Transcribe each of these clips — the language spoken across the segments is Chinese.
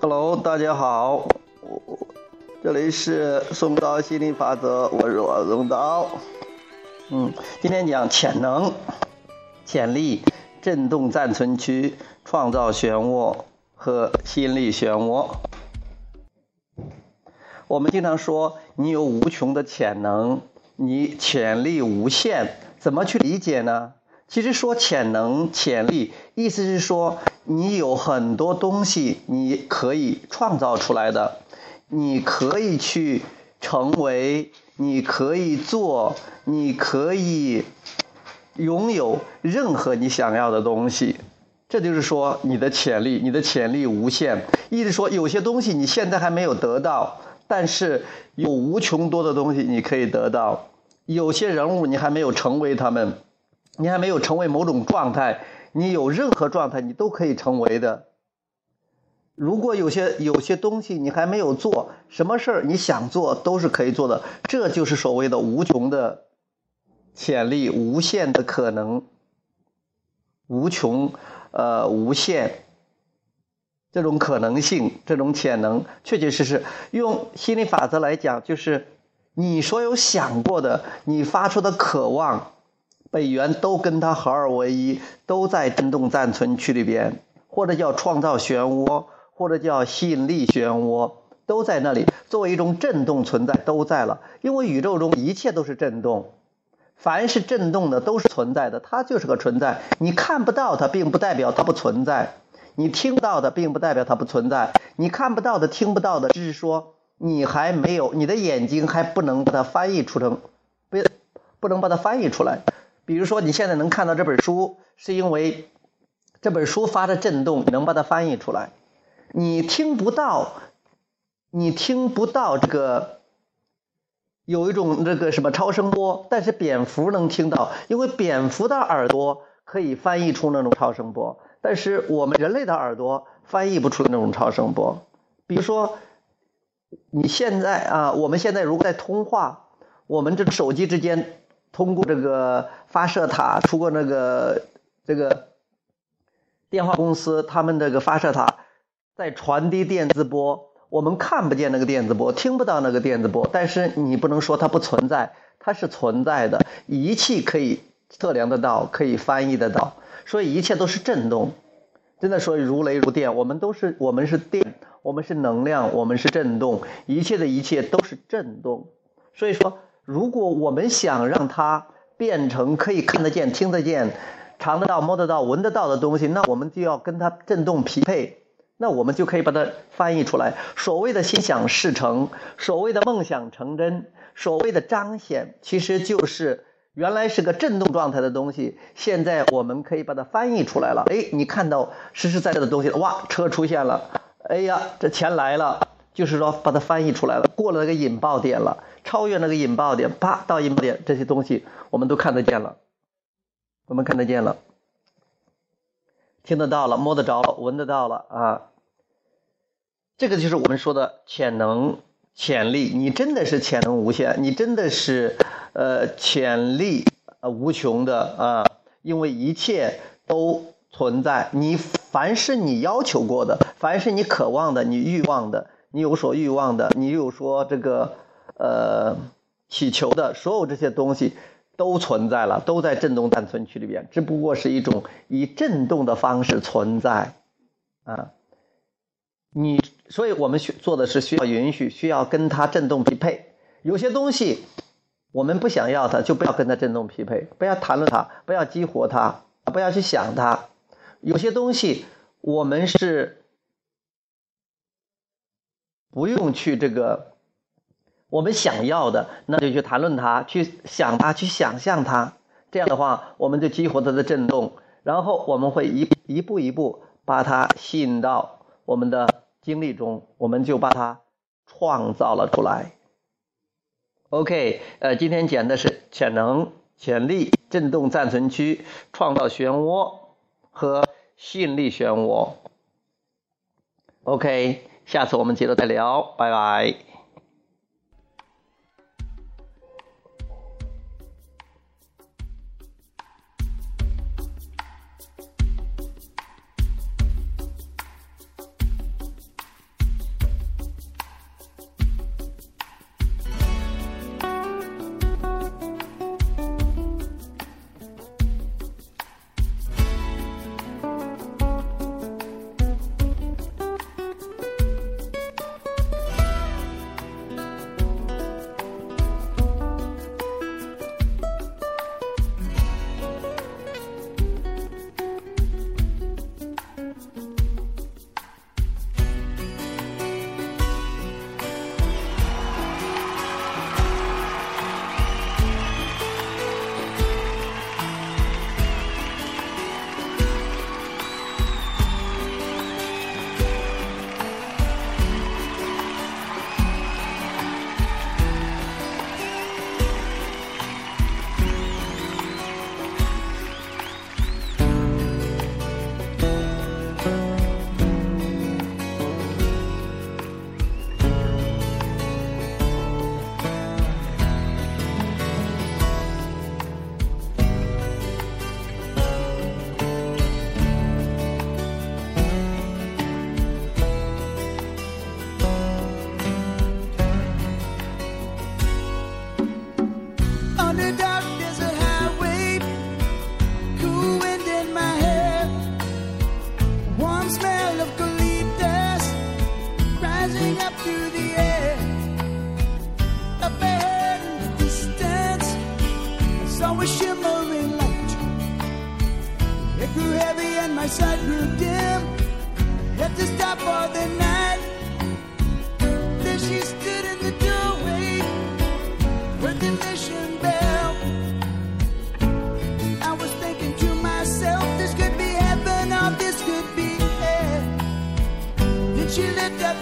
Hello，大家好，我这里是松涛心理法则，我是王松涛。嗯，今天讲潜能、潜力、振动暂存区、创造漩涡和心理漩涡。我们经常说你有无穷的潜能，你潜力无限，怎么去理解呢？其实说潜能、潜力，意思是说你有很多东西你可以创造出来的，你可以去成为，你可以做，你可以拥有任何你想要的东西。这就是说你的潜力，你的潜力无限。意思说有些东西你现在还没有得到，但是有无穷多的东西你可以得到。有些人物你还没有成为他们。你还没有成为某种状态，你有任何状态你都可以成为的。如果有些有些东西你还没有做，什么事儿你想做都是可以做的。这就是所谓的无穷的潜力，无限的可能，无穷呃无限这种可能性，这种潜能，确确实实用心理法则来讲，就是你所有想过的，你发出的渴望。本源都跟它合二为一，都在振动暂存区里边，或者叫创造漩涡，或者叫吸引力漩涡，都在那里作为一种振动存在，都在了。因为宇宙中一切都是振动，凡是振动的都是存在的，它就是个存在。你看不到它，并不代表它不存在；你听到的，并不代表它不存在；你看不到的、听不到的，只是说你还没有，你的眼睛还不能把它翻译出成，不，不能把它翻译出来。比如说，你现在能看到这本书，是因为这本书发的震动，你能把它翻译出来。你听不到，你听不到这个有一种这个什么超声波，但是蝙蝠能听到，因为蝙蝠的耳朵可以翻译出那种超声波，但是我们人类的耳朵翻译不出那种超声波。比如说，你现在啊，我们现在如果在通话，我们这手机之间。通过这个发射塔，通过那个这个电话公司，他们这个发射塔在传递电磁波，我们看不见那个电子波，听不到那个电子波，但是你不能说它不存在，它是存在的，仪器可以测量得到，可以翻译得到，所以一切都是振动，真的说如雷如电，我们都是我们是电，我们是能量，我们是振动，一切的一切都是振动，所以说。如果我们想让它变成可以看得见、听得见、尝得到、摸得到、闻得到的东西，那我们就要跟它振动匹配，那我们就可以把它翻译出来。所谓的心想事成，所谓的梦想成真，所谓的彰显，其实就是原来是个振动状态的东西，现在我们可以把它翻译出来了。哎，你看到实实在在的东西了，哇，车出现了，哎呀，这钱来了。就是说，把它翻译出来了，过了那个引爆点了，超越那个引爆点，啪到引爆点，这些东西我们都看得见了，我们看得见了，听得到了，摸得着了，闻得到了啊，这个就是我们说的潜能、潜力。你真的是潜能无限，你真的是呃潜力呃无穷的啊，因为一切都存在。你凡是你要求过的，凡是你渴望的，你欲望的。你有所欲望的，你有说这个呃祈求的，所有这些东西都存在了，都在振动暂存区里边，只不过是一种以振动的方式存在啊。你，所以我们需做的是需要允许，需要跟它振动匹配。有些东西我们不想要它，就不要跟它振动匹配，不要谈论它，不要激活它，不要去想它。有些东西我们是。不用去这个，我们想要的，那就去谈论它，去想它，去想象它。这样的话，我们就激活它的震动，然后我们会一一步一步把它吸引到我们的经历中，我们就把它创造了出来。OK，呃，今天讲的是潜能、潜力、震动暂存区，创造漩涡和吸引力漩涡。OK，下次我们接着再聊，拜拜。It grew heavy and my sight grew dim. Had to stop for the night. There she stood in the doorway with the mission bell. I was thinking to myself, this could be heaven or this could be hell. Then she looked up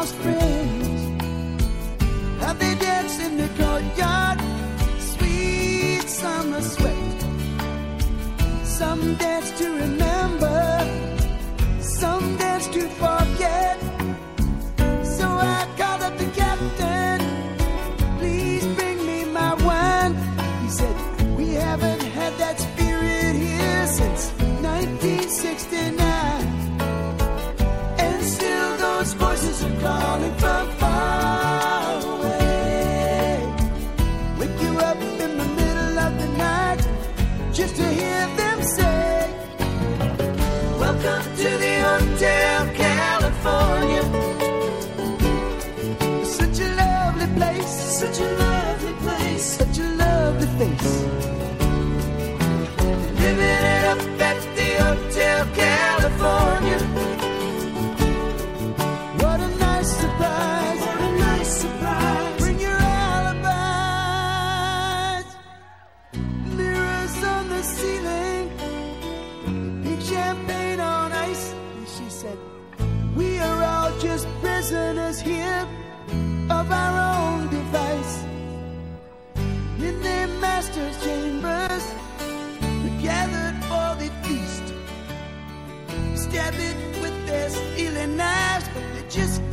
house friends. Dance in the courtyard, sweet summer sweat. Some dance to remember. things. stab it with their stealing knives, but they just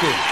Thank you.